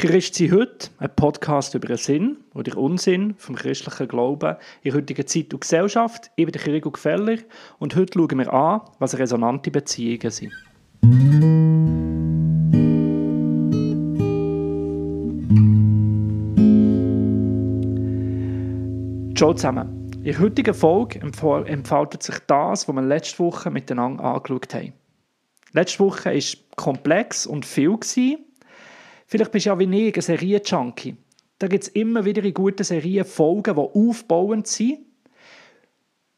Christ sie heute, ein Podcast über den Sinn oder Unsinn vom christlichen Glauben in heutiger Zeit und Gesellschaft. Ich bin der Chirigo Gefeller und heute schauen wir an, was resonante Beziehungen sind. Ciao zusammen. In der heutigen Folge entfaltet sich das, was wir letzte Woche miteinander angeschaut haben. Letzte Woche war komplex und viel. Vielleicht bist du ja wie ich ein Serien-Junkie. Da gibt es immer wieder in guten Serien Folgen, die aufbauend sind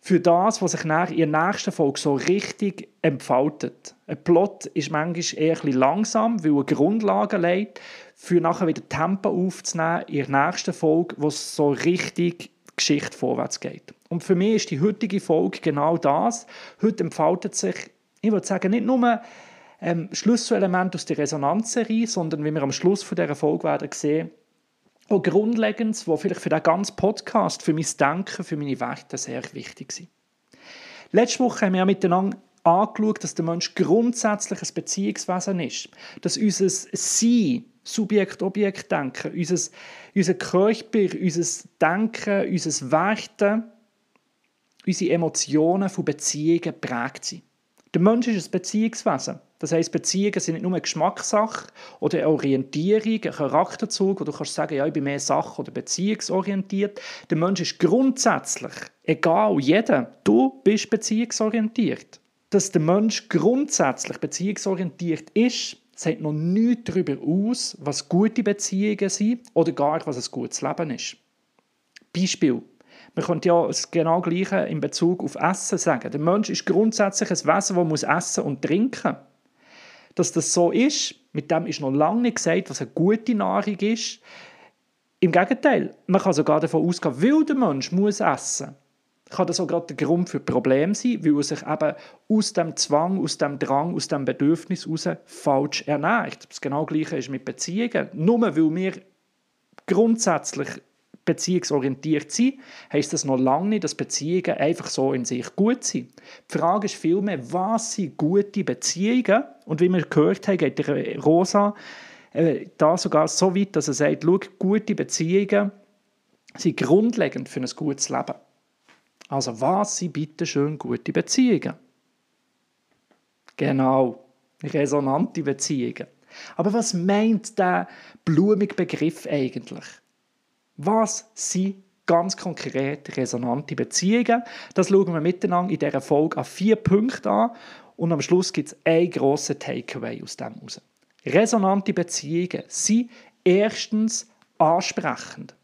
für das, was sich nach in der nächsten Folge so richtig entfaltet. Ein Plot ist manchmal eher ein langsam, weil er Grundlagen legt, für nachher wieder Tempo aufzunehmen in der nächsten Folge, wo es so richtig Geschichte vorwärts geht. Und für mich ist die heutige Folge genau das. Heute entfaltet sich, ich würde sagen, nicht nur ähm, Schlüsselelement aus der Resonanzserie, sondern wie wir am Schluss von dieser Folge werden sehen, auch Grundlegendes, was vielleicht für den ganzen Podcast, für mein Denken, für meine Werte sehr wichtig sind. Letzte Woche haben wir ja miteinander angeschaut, dass der Mensch grundsätzlich ein Beziehungswesen ist. Dass unser Sein, Subjekt-Objekt-Denken, unser, unser Körper, unser Denken, unser Werten, unsere Emotionen von Beziehungen geprägt sind. Der Mensch ist ein Beziehungswesen. Das heisst, Beziehungen sind nicht nur eine Geschmackssache oder eine Orientierung, ein Charakterzug, wo du kannst sagen, ja, ich bin mehr sach- oder beziehungsorientiert. Der Mensch ist grundsätzlich, egal, jeder, du bist beziehungsorientiert. Dass der Mensch grundsätzlich beziehungsorientiert ist, sagt noch nichts darüber aus, was gute Beziehungen sind oder gar was ein gutes Leben ist. Beispiel. Man könnte ja das genau Gleiche in Bezug auf Essen sagen. Der Mensch ist grundsätzlich ein Wesen, das muss essen und trinken muss dass das so ist, mit dem ist noch lange nicht gesagt, was eine gute Nahrung ist. Im Gegenteil, man kann sogar davon ausgehen, weil der Mensch muss essen kann das auch gerade der Grund für Probleme sein, weil er sich eben aus dem Zwang, aus dem Drang, aus dem Bedürfnis heraus falsch ernährt. Das genau Gleiche ist mit Beziehungen. Nur weil wir grundsätzlich beziehungsorientiert sind, heisst das noch lange nicht, dass Beziehungen einfach so in sich gut sind. Die Frage ist vielmehr, was sind gute Beziehungen? Und wie wir gehört haben, geht Rosa äh, da sogar so weit, dass er sagt, schau, gute Beziehungen sind grundlegend für ein gutes Leben. Also was sind bitte schön gute Beziehungen? Genau, resonante Beziehungen. Aber was meint der blumige Begriff eigentlich? Was sind ganz konkret resonante Beziehungen? Das schauen wir miteinander in dieser Folge an vier Punkten an und am Schluss gibt es einen grossen Takeaway aus dem heraus. Resonante Beziehungen sind erstens ansprechend.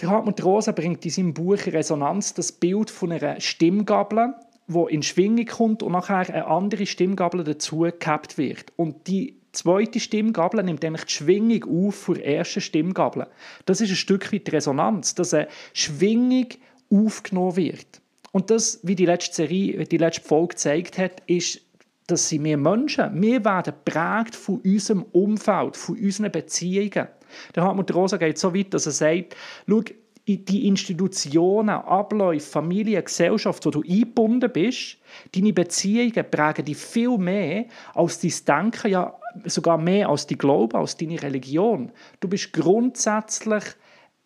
Der Hartmut Rosa bringt in seinem Buch Resonanz das Bild von einer Stimmgabel, wo in Schwingung kommt und nachher eine andere Stimmgabel dazu gehabt wird. Und die zweite Stimmgabel nimmt eigentlich die Schwingung auf für die erste Stimmgabel. Das ist ein Stück weit Resonanz, dass eine Schwingung aufgenommen wird. Und das, wie die letzte Serie, die letzte Folge gezeigt hat, ist, dass sie wir Menschen, wir werden prägt von unserem Umfeld, von unseren Beziehungen. Der Hartmut Rosa geht so weit, dass er sagt, schau, die Institutionen, Abläufe, Familie, Gesellschaft, wo du eingebunden bist, deine Beziehungen prägen dich viel mehr als dein Denken, ja sogar mehr als die Glaube, als deine Religion. Du bist grundsätzlich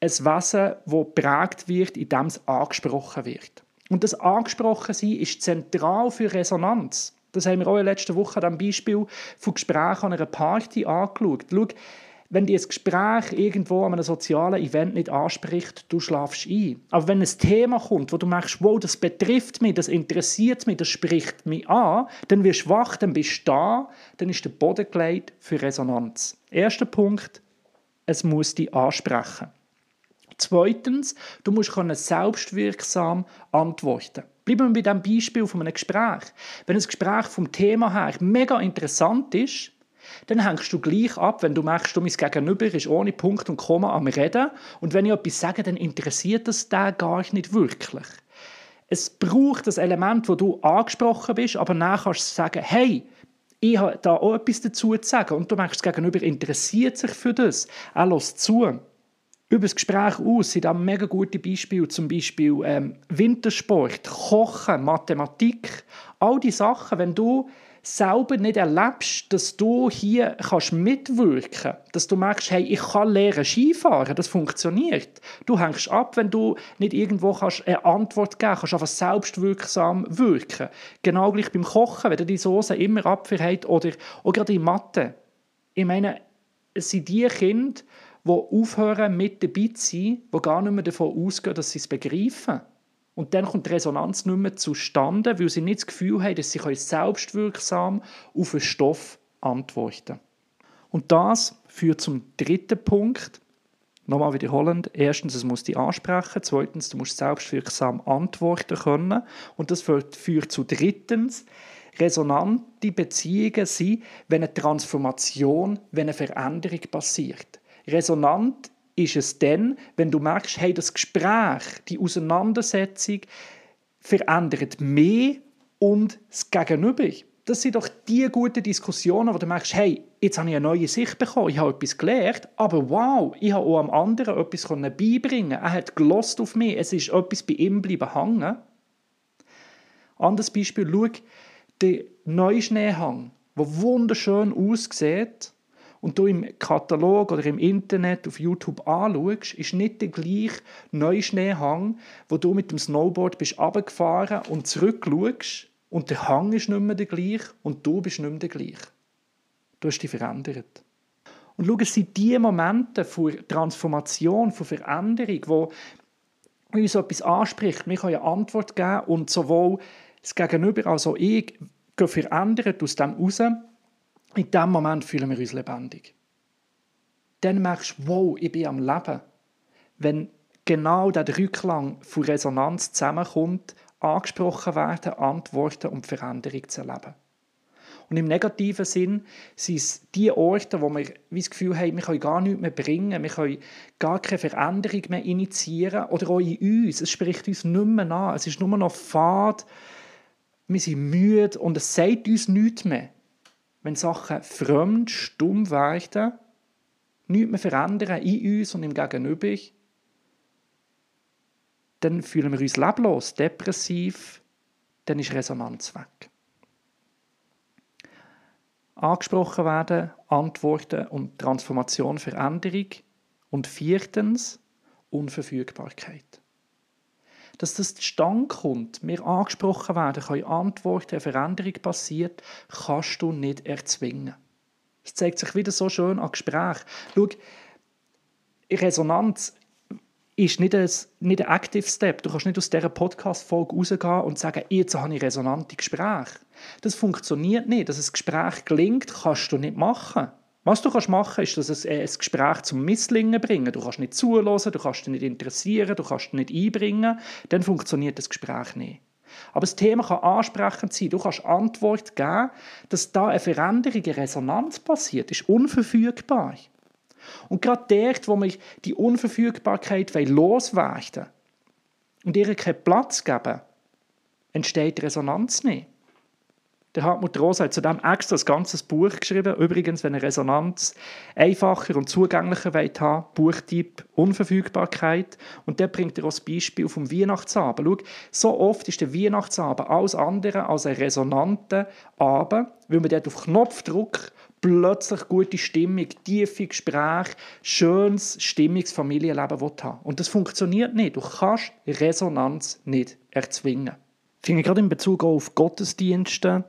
ein Wesen, das prägt wird, indem es angesprochen wird. Und das Angesprochensein ist zentral für Resonanz. Das haben wir auch in der letzten Woche dem Beispiel von Gesprächen an einer Party angeschaut. Schau, wenn dir ein Gespräch irgendwo an einem sozialen Event nicht anspricht, du schlafst ein. Aber wenn ein Thema kommt, wo du merkst, wow, das betrifft mich, das interessiert mich, das spricht mich an, dann wirst du wach, dann bist du da, dann ist der Boden gelegt für Resonanz. Erster Punkt, es muss dich ansprechen. Zweitens, du musst selbstwirksam antworten. Bleiben wir bei dem Beispiel von einem Gespräch. Wenn ein Gespräch vom Thema her mega interessant ist, dann hängst du gleich ab, wenn du merkst, du mein Gegenüber ist ohne Punkt und Komma am Reden und wenn ich etwas sage, dann interessiert das den gar nicht wirklich. Es braucht das Element, wo du angesprochen bist, aber nachher kannst du sagen, hey, ich habe da auch etwas dazu zu sagen und du merkst, das Gegenüber interessiert sich für das, er lässt zu. Über das Gespräch aus sind da mega gute Beispiele, zum Beispiel ähm, Wintersport, Kochen, Mathematik, all die Sachen, wenn du selber nicht erlebst, dass du hier kannst mitwirken dass du merkst, hey, ich kann lernen Skifahren, das funktioniert. Du hängst ab, wenn du nicht irgendwo kannst eine Antwort geben kannst, einfach selbstwirksam wirken. Genau gleich beim Kochen, wenn du die Soße immer Apfel oder auch gerade in Mathe. Ich meine, es sind die Kinder, die aufhören mit dabei zu sein, die gar nicht mehr davon ausgehen, dass sie es begreifen. Und dann kommt die Resonanz nicht mehr zustande, weil sie nicht das Gefühl haben, dass sie selbstwirksam auf einen Stoff antworten können. Und das führt zum dritten Punkt. Nochmal wiederholend. Erstens, es muss dich ansprechen. Zweitens, du musst selbstwirksam antworten können. Und das führt, zu drittens, resonante Beziehungen sind, wenn eine Transformation, wenn eine Veränderung passiert. Resonant ist es dann, wenn du merkst, hey, das Gespräch, die Auseinandersetzung verändert mehr und das Gegenüber. Das sind doch die guten Diskussionen, wo du merkst, hey, jetzt habe ich eine neue Sicht bekommen, ich habe etwas gelernt, aber wow, ich habe auch am anderen etwas beibringen Er hat gelost auf mich, es ist etwas bei ihm bleiben hängen. Anderes Beispiel, schau, der Neuschneehang, der wunderschön aussieht, und du im Katalog oder im Internet auf YouTube anschaust, ist nicht der gleiche Neuschneehang, wo du mit dem Snowboard bist runtergefahren und zurückschaust und der Hang ist nicht mehr der gleiche und du bist nicht mehr der gleiche. Du hast dich verändert. Und schau, es sind diese Momente von Transformation, von Veränderung, wo uns etwas anspricht. Wir können eine Antwort geben und sowohl das Gegenüber als auch ich gehen verändert aus dem heraus in dem Moment fühlen wir uns lebendig. Dann merkst du, wow, ich bin am Leben. Wenn genau der Rückklang von Resonanz zusammenkommt, angesprochen werden, Antworten und Veränderung zu erleben. Und im negativen Sinn sind es die Orte, wo wir das Gefühl haben, wir können gar nichts mehr bringen, wir können gar keine Veränderung mehr initiieren oder auch in uns. Es spricht uns nicht mehr an, es ist nur noch fad, wir sind müde und es sagt uns nichts mehr wenn Sachen fremd, stumm werden, nichts mehr verändern in uns und im Gegenüber, dann fühlen wir uns leblos, depressiv, dann ist Resonanz weg. Angesprochen werden, Antworten und Transformation, Veränderung. Und viertens, Unverfügbarkeit dass das zustande kommt, wir angesprochen werden, können Antworten, eine Veränderung passiert, kannst du nicht erzwingen. Es zeigt sich wieder so schön an Gespräch. Schau, Resonanz ist nicht ein, nicht ein Active Step. Du kannst nicht aus dieser Podcast-Folge rausgehen und sagen, jetzt habe ich resonante Gespräche. Das funktioniert nicht. Dass ein Gespräch gelingt, kannst du nicht machen. Was du kannst machen ist, dass es äh, ein Gespräch zum Misslingen bringen. Du kannst nicht zulassen, du kannst dich nicht interessieren, du kannst dich nicht einbringen. Dann funktioniert das Gespräch nicht. Aber das Thema kann ansprechend sein. Du kannst Antwort geben, dass da eine Veränderung, eine Resonanz passiert, ist unverfügbar. Und gerade dort, wo wir die Unverfügbarkeit loswerden und ihr keinen Platz geben, entsteht Resonanz nicht. Der Hartmut Rosa hat zudem extra ein ganzes Buch geschrieben. Übrigens, wenn ihr Resonanz einfacher und zugänglicher wollt haben, Buchtyp Unverfügbarkeit. Und der bringt er als Beispiel vom Weihnachtsabend. Schau, so oft ist der Weihnachtsabend alles andere als ein resonanter Abend, weil man dort auf Knopfdruck plötzlich gute Stimmung, tiefe Gespräche, schönes, stimmiges Familienleben haben Und das funktioniert nicht. Du kannst Resonanz nicht erzwingen. Ich finde gerade in Bezug auf Gottesdienste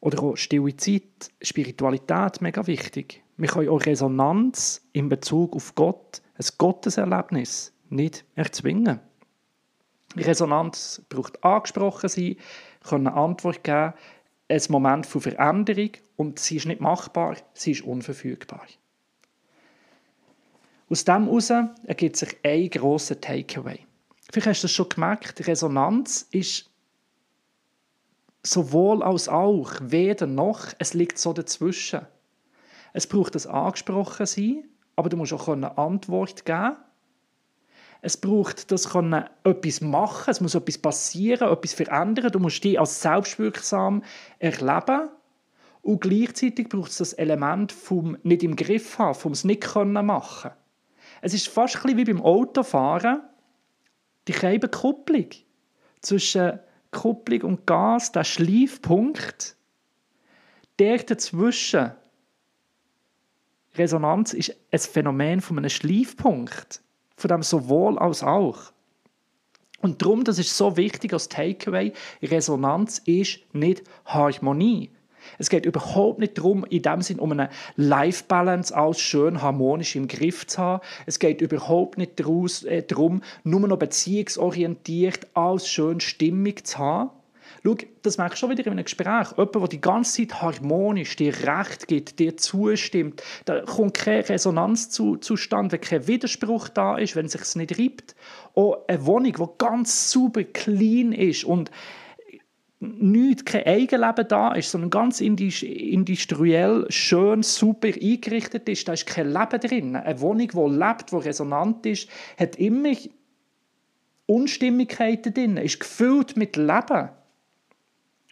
oder auch stille Zeit, Spiritualität mega wichtig. Wir können auch Resonanz in Bezug auf Gott, ein Gotteserlebnis, nicht erzwingen. Resonanz braucht angesprochen sein, können eine Antwort geben, ein Moment von Veränderung und sie ist nicht machbar, sie ist unverfügbar. Aus dem heraus ergibt sich ein grosser Takeaway. Vielleicht hast du es schon gemerkt, Resonanz ist sowohl als auch, weder noch, es liegt so dazwischen. Es braucht das angesprochen sein, aber du musst auch eine Antwort geben. Es braucht das können etwas machen, es muss etwas passieren, etwas verändern. Du musst dich als selbstwirksam erleben. Und gleichzeitig braucht es das Element vom nicht im Griff haben, vom es nicht können machen. Es ist fast wie beim Autofahren, die Kupplung zwischen Kupplung und Gas, der Schleifpunkt, der dazwischen, Resonanz ist ein Phänomen von einem Schleifpunkt, von dem sowohl als auch. Und darum, das ist so wichtig als Takeaway, Resonanz ist nicht Harmonie. Es geht überhaupt nicht darum, in dem Sinn um eine Life-Balance alles schön harmonisch im Griff zu haben. Es geht überhaupt nicht äh, darum, nur noch beziehungsorientiert alles schön stimmig zu haben. Schau, das merkst du schon wieder in einem Gespräch. Jemand, der die ganze Zeit harmonisch dir Recht gibt, dir zustimmt, da kommt keine Resonanz zu, zustande, wenn kein Widerspruch da ist, wenn es sich nicht reibt. Auch eine Wohnung, die ganz super clean ist und nicht kein Eigenleben da ist, sondern ganz industriell schön, super eingerichtet ist, da ist kein Leben drin. Eine Wohnung, die lebt, die resonant ist, hat immer Unstimmigkeiten drin, ist gefüllt mit Leben.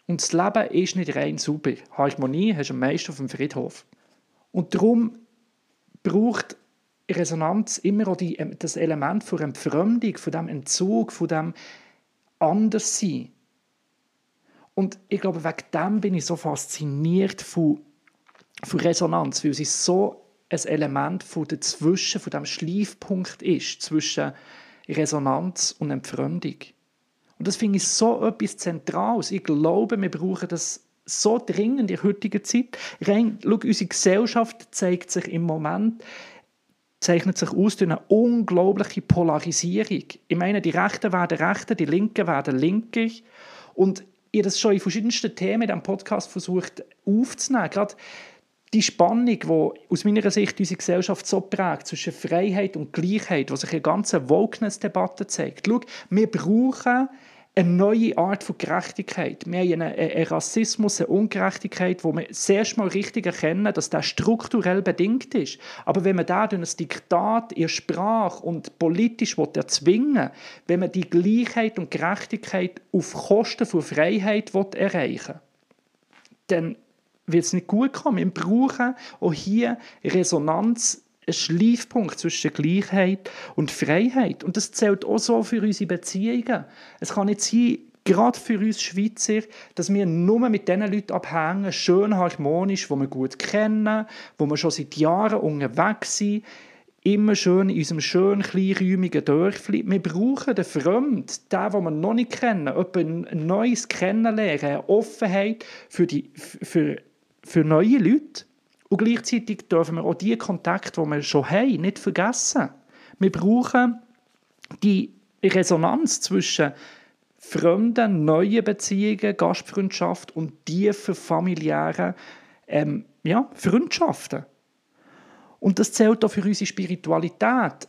Und das Leben ist nicht rein super. Harmonie hast du am meisten auf dem Friedhof. Und darum braucht Resonanz immer auch die, das Element von Entfremdung, von dem Entzug, von dem Anderssein. Und ich glaube, wegen dem bin ich so fasziniert von, von Resonanz, weil sie so ein Element von dazwischen, von dem Schleifpunkt ist, zwischen Resonanz und Entfremdung. Und das finde ich so etwas Zentrales. Ich glaube, wir brauchen das so dringend in der heutigen Zeit. Rein, schau, unsere Gesellschaft zeigt sich im Moment zeichnet sich aus durch eine unglaubliche Polarisierung. Ich meine, die Rechten werden Rechte, die Linken werden Linke. Und ihr das schon in verschiedensten Themen in diesem Podcast versucht aufzunehmen. Gerade die Spannung, die aus meiner Sicht unsere Gesellschaft so prägt, zwischen Freiheit und Gleichheit, die sich in der ganzen Wokeness-Debatte zeigt. Schau, wir brauchen eine neue Art von Gerechtigkeit. Wir haben einen, einen Rassismus, eine Ungerechtigkeit, wo wir sehr mal richtig erkennen, dass der strukturell bedingt ist. Aber wenn man da durch ein Diktat in Sprache und politisch erzwingen will, wenn man die Gleichheit und Gerechtigkeit auf Kosten von Freiheit erreichen will, dann wird es nicht gut kommen. Wir brauchen auch hier Resonanz ein Schleifpunkt zwischen Gleichheit und Freiheit. Und das zählt auch so für unsere Beziehungen. Es kann nicht sein, gerade für uns Schweizer, dass wir nur mit den Leuten abhängen, schön harmonisch, die wir gut kennen, wo wir schon seit Jahren unterwegs sind, immer schön in unserem schönen, kleinräumigen Dörfli. Wir brauchen den Fremd, den, den wir noch nicht kennen, ein Neues kennenlernen, eine Offenheit für, die, für, für neue Leute. Und gleichzeitig dürfen wir auch die Kontakte, die wir schon haben, nicht vergessen. Wir brauchen die Resonanz zwischen fremden, neuen Beziehungen, Gastfreundschaft und tiefen familiären ähm, ja, Freundschaften. Und das zählt auch für unsere Spiritualität.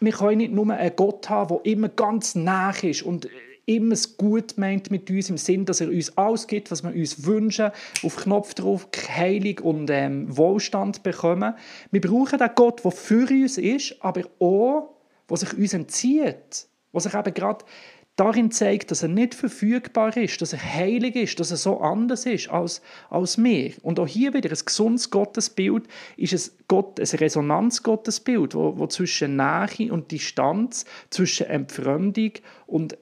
Wir können nicht nur einen Gott haben, der immer ganz nah ist und immer es gut meint mit uns, im Sinn, dass er uns ausgibt, was wir uns wünschen, auf Knopfdruck Heilung und ähm, Wohlstand bekommen. Wir brauchen den Gott, der für uns ist, aber auch, der sich uns entzieht, der sich eben gerade darin zeigt, dass er nicht verfügbar ist, dass er heilig ist, dass er so anders ist als, als wir. Und auch hier wieder ein gesundes Gottesbild ist es Gott, ein Resonanzgottesbild, wo, wo zwischen Nähe und Distanz, zwischen Entfremdung und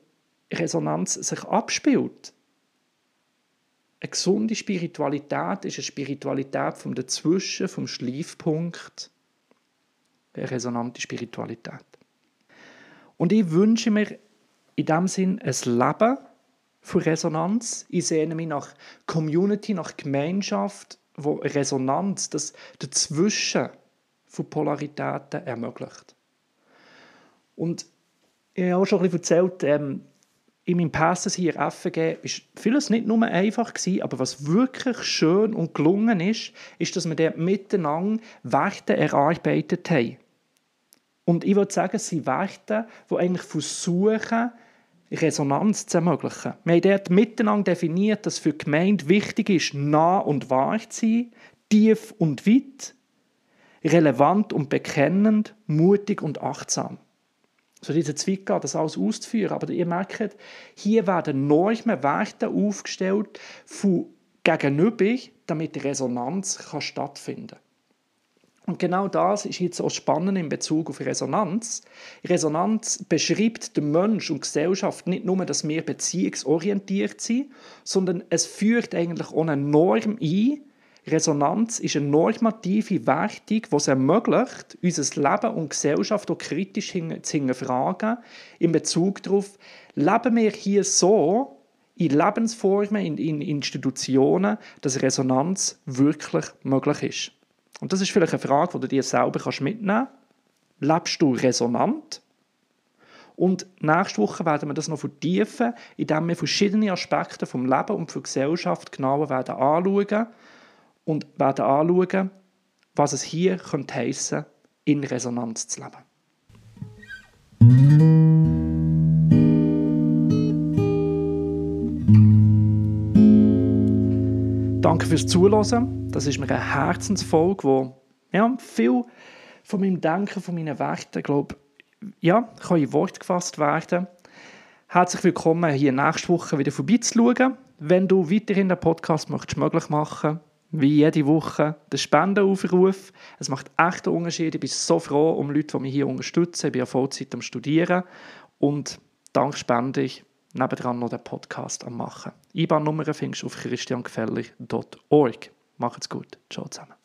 Resonanz sich abspielt. Eine gesunde Spiritualität ist eine Spiritualität vom Dazwischen, vom Schleifpunkt, eine resonante Spiritualität. Und ich wünsche mir in dem Sinn ein Leben von Resonanz. Ich sehne mich nach Community, nach Gemeinschaft, wo Resonanz, das Dazwischen von Polaritäten ermöglicht. Und ich habe auch schon ein bisschen erzählt, ähm, in meinem Passes hier FG ist vieles nicht nur einfach gewesen, aber was wirklich schön und gelungen ist, ist, dass wir dort miteinander Werte erarbeitet haben. Und ich würde sagen, es sind Werte, die eigentlich versuchen, Resonanz zu ermöglichen. Wir haben dort miteinander definiert, dass für die Gemeinde wichtig ist, nah und wahr zu sein, tief und weit, relevant und bekennend, mutig und achtsam so diese Zwicka, das alles auszuführen. Aber ihr merkt, hier werden Normen, Werte aufgestellt von gegenüber, damit Resonanz kann stattfinden kann. Und genau das ist jetzt auch spannend in Bezug auf Resonanz. Resonanz beschreibt den Mensch und Gesellschaft nicht nur, dass wir beziehungsorientiert sind, sondern es führt eigentlich auch eine Norm ein, Resonanz ist eine normative Wertung, die es ermöglicht, unser Leben und Gesellschaft auch kritisch zu hinterfragen, in Bezug darauf, leben wir hier so, in Lebensformen, in, in Institutionen, dass Resonanz wirklich möglich ist. Und das ist vielleicht eine Frage, die du dir selber mitnehmen kannst. Lebst du resonant? Und nächste Woche werden wir das noch vertiefen, indem wir verschiedene Aspekte vom Leben und der Gesellschaft genauer werden anschauen und werden anschauen, was es hier könnte heissen, in Resonanz zu leben. Danke fürs Zuhören. Das ist mir eine Herzensfolge, wo ja, viel von meinem Denken, von meinen Werten, glaube ja, kann in Wort gefasst werden. Herzlich willkommen, hier nächste Woche wieder vorbeizuschauen. Wenn du weiterhin den Podcast möchtest möglich machen wie jede Woche, den Spendenaufruf. Es macht echt einen Unterschied. Ich bin so froh um Leute, die mich hier unterstützen. Ich bin ja Vollzeit am Studieren und dank Spende ich nebendran noch den Podcast am machen. IBAN-Nummer findest du auf christiangefällig.org. Macht's gut. Ciao zusammen.